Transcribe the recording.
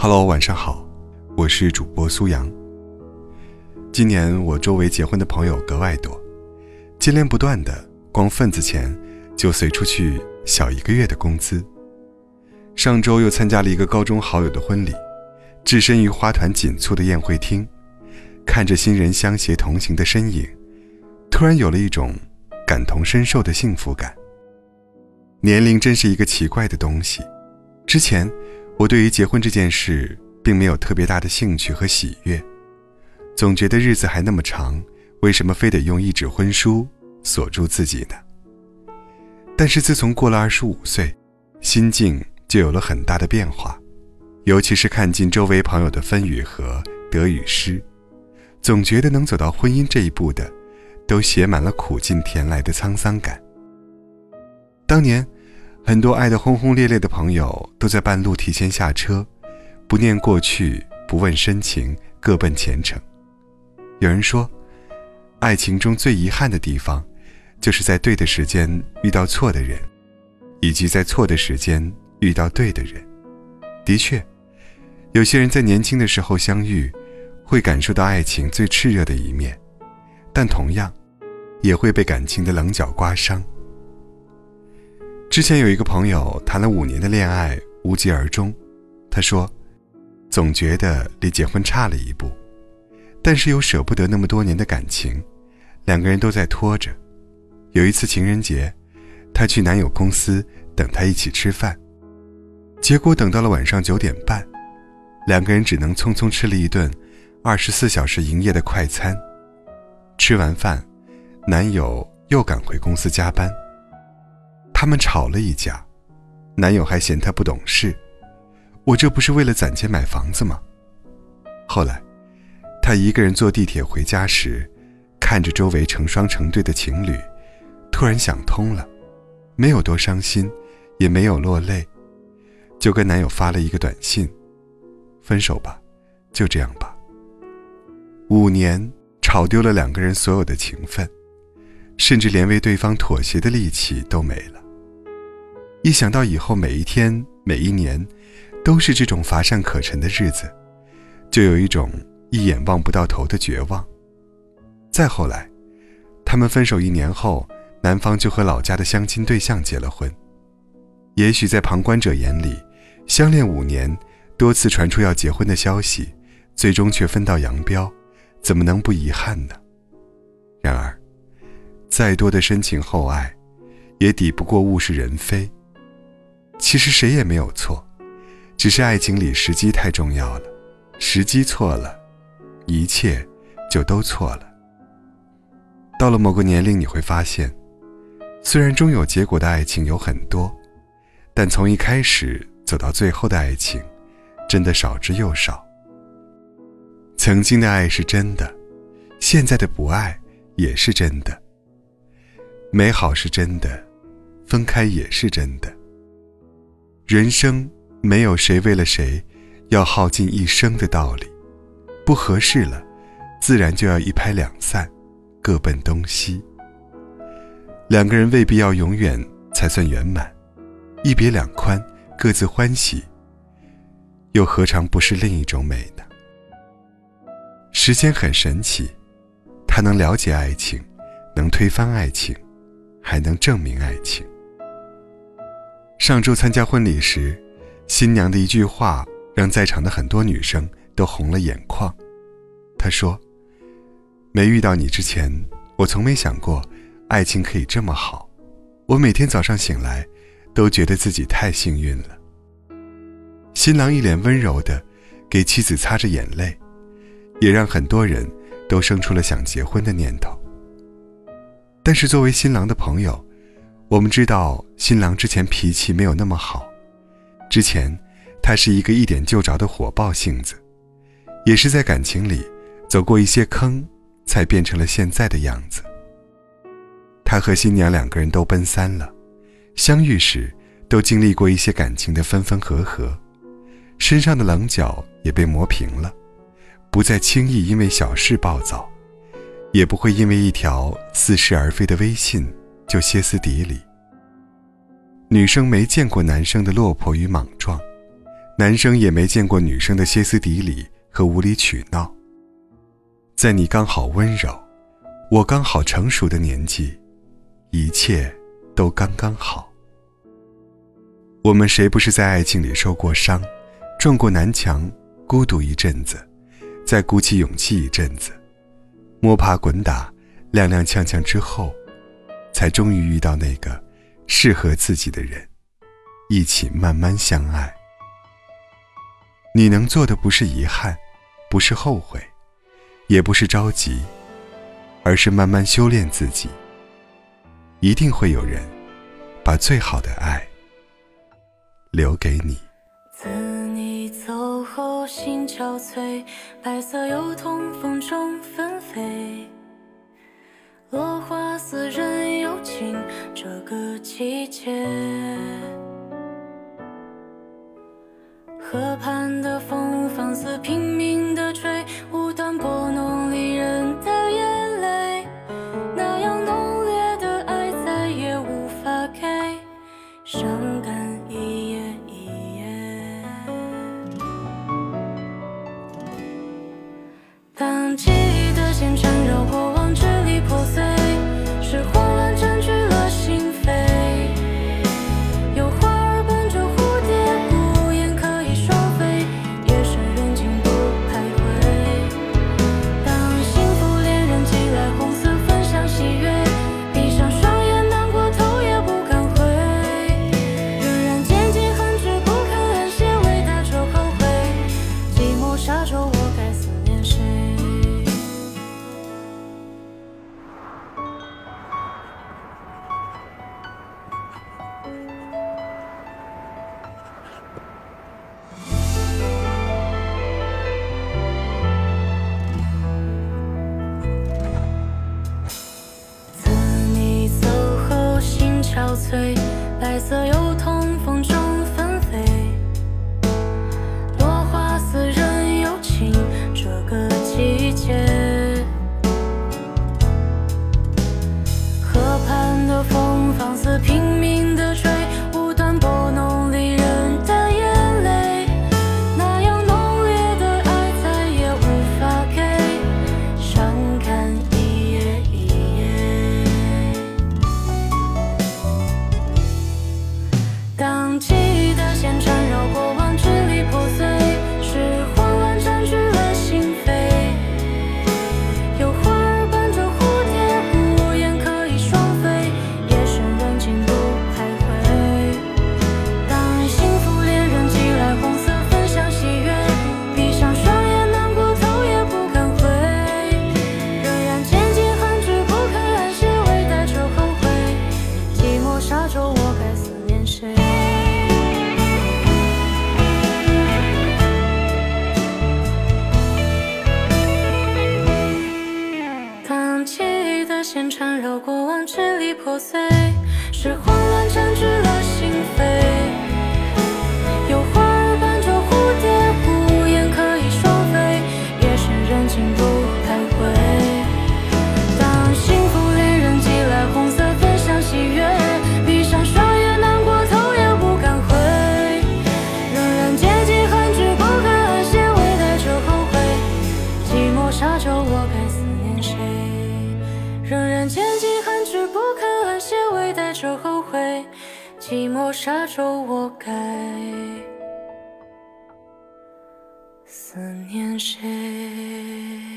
Hello，晚上好，我是主播苏阳。今年我周围结婚的朋友格外多，接连不断的，光份子钱就随出去小一个月的工资。上周又参加了一个高中好友的婚礼，置身于花团锦簇的宴会厅，看着新人相携同行的身影，突然有了一种感同身受的幸福感。年龄真是一个奇怪的东西，之前。我对于结婚这件事并没有特别大的兴趣和喜悦，总觉得日子还那么长，为什么非得用一纸婚书锁住自己呢？但是自从过了二十五岁，心境就有了很大的变化，尤其是看尽周围朋友的分与合、得与失，总觉得能走到婚姻这一步的，都写满了苦尽甜来的沧桑感。当年。很多爱得轰轰烈烈的朋友都在半路提前下车，不念过去，不问深情，各奔前程。有人说，爱情中最遗憾的地方，就是在对的时间遇到错的人，以及在错的时间遇到对的人。的确，有些人在年轻的时候相遇，会感受到爱情最炽热的一面，但同样，也会被感情的棱角刮伤。之前有一个朋友谈了五年的恋爱，无疾而终。他说，总觉得离结婚差了一步，但是又舍不得那么多年的感情，两个人都在拖着。有一次情人节，她去男友公司等他一起吃饭，结果等到了晚上九点半，两个人只能匆匆吃了一顿二十四小时营业的快餐。吃完饭，男友又赶回公司加班。他们吵了一架，男友还嫌她不懂事。我这不是为了攒钱买房子吗？后来，她一个人坐地铁回家时，看着周围成双成对的情侣，突然想通了，没有多伤心，也没有落泪，就跟男友发了一个短信：“分手吧，就这样吧。”五年吵丢了两个人所有的情分，甚至连为对方妥协的力气都没了。一想到以后每一天、每一年，都是这种乏善可陈的日子，就有一种一眼望不到头的绝望。再后来，他们分手一年后，男方就和老家的相亲对象结了婚。也许在旁观者眼里，相恋五年，多次传出要结婚的消息，最终却分道扬镳，怎么能不遗憾呢？然而，再多的深情厚爱，也抵不过物是人非。其实谁也没有错，只是爱情里时机太重要了，时机错了，一切就都错了。到了某个年龄，你会发现，虽然终有结果的爱情有很多，但从一开始走到最后的爱情，真的少之又少。曾经的爱是真的，现在的不爱也是真的。美好是真的，分开也是真的。人生没有谁为了谁，要耗尽一生的道理。不合适了，自然就要一拍两散，各奔东西。两个人未必要永远才算圆满，一别两宽，各自欢喜，又何尝不是另一种美呢？时间很神奇，它能了解爱情，能推翻爱情，还能证明爱情。上周参加婚礼时，新娘的一句话让在场的很多女生都红了眼眶。她说：“没遇到你之前，我从没想过爱情可以这么好。我每天早上醒来，都觉得自己太幸运了。”新郎一脸温柔的给妻子擦着眼泪，也让很多人都生出了想结婚的念头。但是作为新郎的朋友，我们知道新郎之前脾气没有那么好，之前他是一个一点就着的火爆性子，也是在感情里走过一些坑，才变成了现在的样子。他和新娘两个人都奔三了，相遇时都经历过一些感情的分分合合，身上的棱角也被磨平了，不再轻易因为小事暴躁，也不会因为一条似是而非的微信。就歇斯底里。女生没见过男生的落魄与莽撞，男生也没见过女生的歇斯底里和无理取闹。在你刚好温柔，我刚好成熟的年纪，一切都刚刚好。我们谁不是在爱情里受过伤，撞过南墙，孤独一阵子，再鼓起勇气一阵子，摸爬滚打，踉踉跄跄之后，才终于遇到那个适合自己的人，一起慢慢相爱。你能做的不是遗憾，不是后悔，也不是着急，而是慢慢修炼自己。一定会有人，把最好的爱。留给你。自你走后，心憔悴，白色油桐风中纷飞，季节。白色寂寞沙洲我该思念谁？